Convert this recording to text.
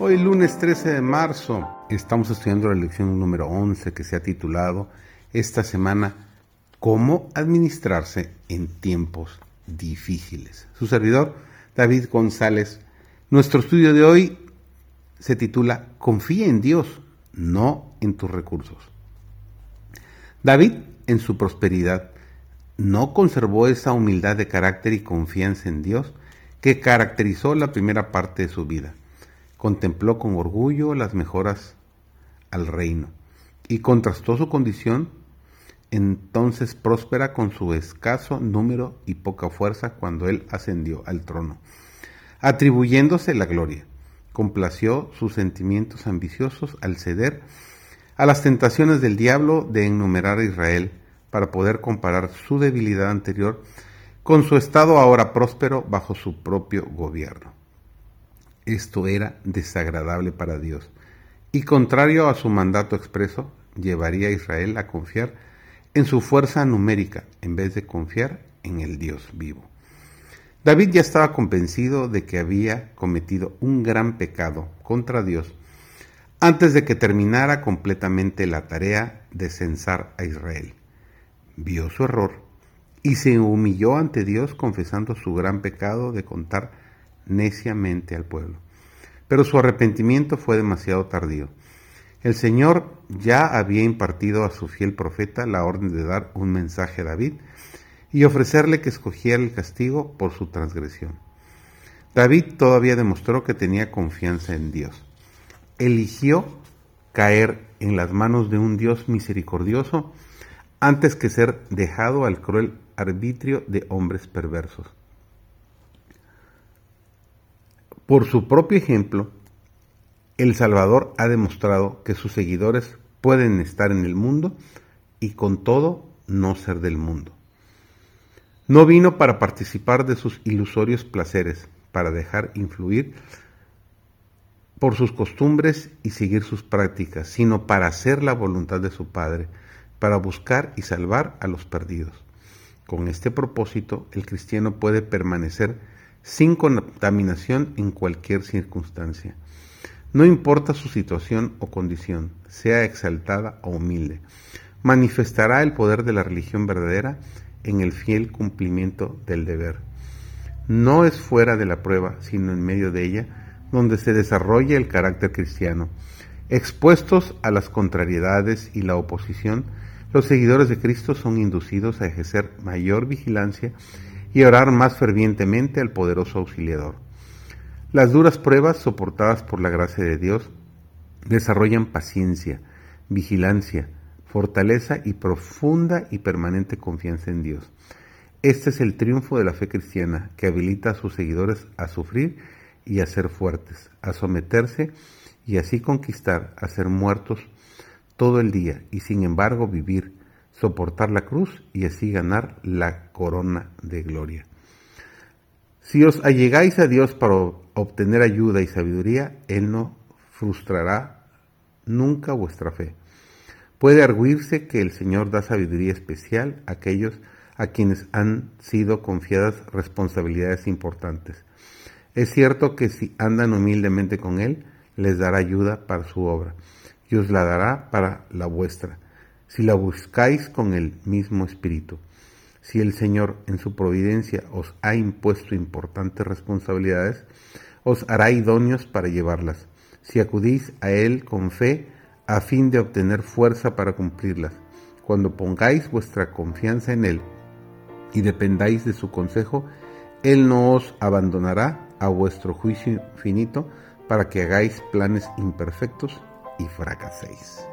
Hoy lunes 13 de marzo estamos estudiando la lección número 11 que se ha titulado esta semana ¿Cómo administrarse en tiempos difíciles? Su servidor David González. Nuestro estudio de hoy se titula Confía en Dios, no en tus recursos. David, en su prosperidad, no conservó esa humildad de carácter y confianza en Dios que caracterizó la primera parte de su vida contempló con orgullo las mejoras al reino y contrastó su condición entonces próspera con su escaso número y poca fuerza cuando él ascendió al trono, atribuyéndose la gloria. Complació sus sentimientos ambiciosos al ceder a las tentaciones del diablo de enumerar a Israel para poder comparar su debilidad anterior con su estado ahora próspero bajo su propio gobierno. Esto era desagradable para Dios y contrario a su mandato expreso, llevaría a Israel a confiar en su fuerza numérica en vez de confiar en el Dios vivo. David ya estaba convencido de que había cometido un gran pecado contra Dios antes de que terminara completamente la tarea de censar a Israel. Vio su error y se humilló ante Dios confesando su gran pecado de contar neciamente al pueblo. Pero su arrepentimiento fue demasiado tardío. El Señor ya había impartido a su fiel profeta la orden de dar un mensaje a David y ofrecerle que escogiera el castigo por su transgresión. David todavía demostró que tenía confianza en Dios. Eligió caer en las manos de un Dios misericordioso antes que ser dejado al cruel arbitrio de hombres perversos. Por su propio ejemplo, el Salvador ha demostrado que sus seguidores pueden estar en el mundo y con todo no ser del mundo. No vino para participar de sus ilusorios placeres, para dejar influir por sus costumbres y seguir sus prácticas, sino para hacer la voluntad de su Padre, para buscar y salvar a los perdidos. Con este propósito, el cristiano puede permanecer sin contaminación en cualquier circunstancia. No importa su situación o condición, sea exaltada o humilde, manifestará el poder de la religión verdadera en el fiel cumplimiento del deber. No es fuera de la prueba, sino en medio de ella, donde se desarrolla el carácter cristiano. Expuestos a las contrariedades y la oposición, los seguidores de Cristo son inducidos a ejercer mayor vigilancia y orar más fervientemente al poderoso auxiliador. Las duras pruebas soportadas por la gracia de Dios desarrollan paciencia, vigilancia, fortaleza y profunda y permanente confianza en Dios. Este es el triunfo de la fe cristiana que habilita a sus seguidores a sufrir y a ser fuertes, a someterse y así conquistar, a ser muertos todo el día y sin embargo vivir soportar la cruz y así ganar la corona de gloria. Si os allegáis a Dios para obtener ayuda y sabiduría, Él no frustrará nunca vuestra fe. Puede arguirse que el Señor da sabiduría especial a aquellos a quienes han sido confiadas responsabilidades importantes. Es cierto que si andan humildemente con Él, les dará ayuda para su obra y os la dará para la vuestra si la buscáis con el mismo espíritu. Si el Señor en su providencia os ha impuesto importantes responsabilidades, os hará idóneos para llevarlas, si acudís a Él con fe a fin de obtener fuerza para cumplirlas. Cuando pongáis vuestra confianza en Él y dependáis de su consejo, Él no os abandonará a vuestro juicio finito para que hagáis planes imperfectos y fracaséis.